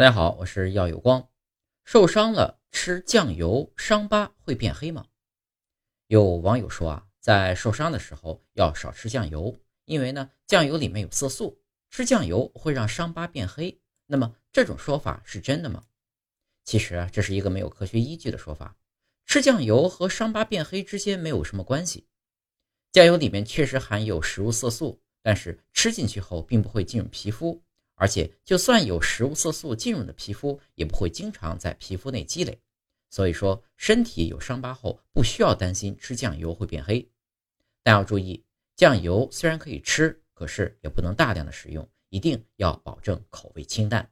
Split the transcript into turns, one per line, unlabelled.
大家好，我是耀有光。受伤了吃酱油，伤疤会变黑吗？有网友说啊，在受伤的时候要少吃酱油，因为呢，酱油里面有色素，吃酱油会让伤疤变黑。那么这种说法是真的吗？其实啊，这是一个没有科学依据的说法。吃酱油和伤疤变黑之间没有什么关系。酱油里面确实含有食物色素，但是吃进去后并不会进入皮肤。而且，就算有食物色素进入的皮肤，也不会经常在皮肤内积累。所以说，身体有伤疤后，不需要担心吃酱油会变黑。但要注意，酱油虽然可以吃，可是也不能大量的食用，一定要保证口味清淡。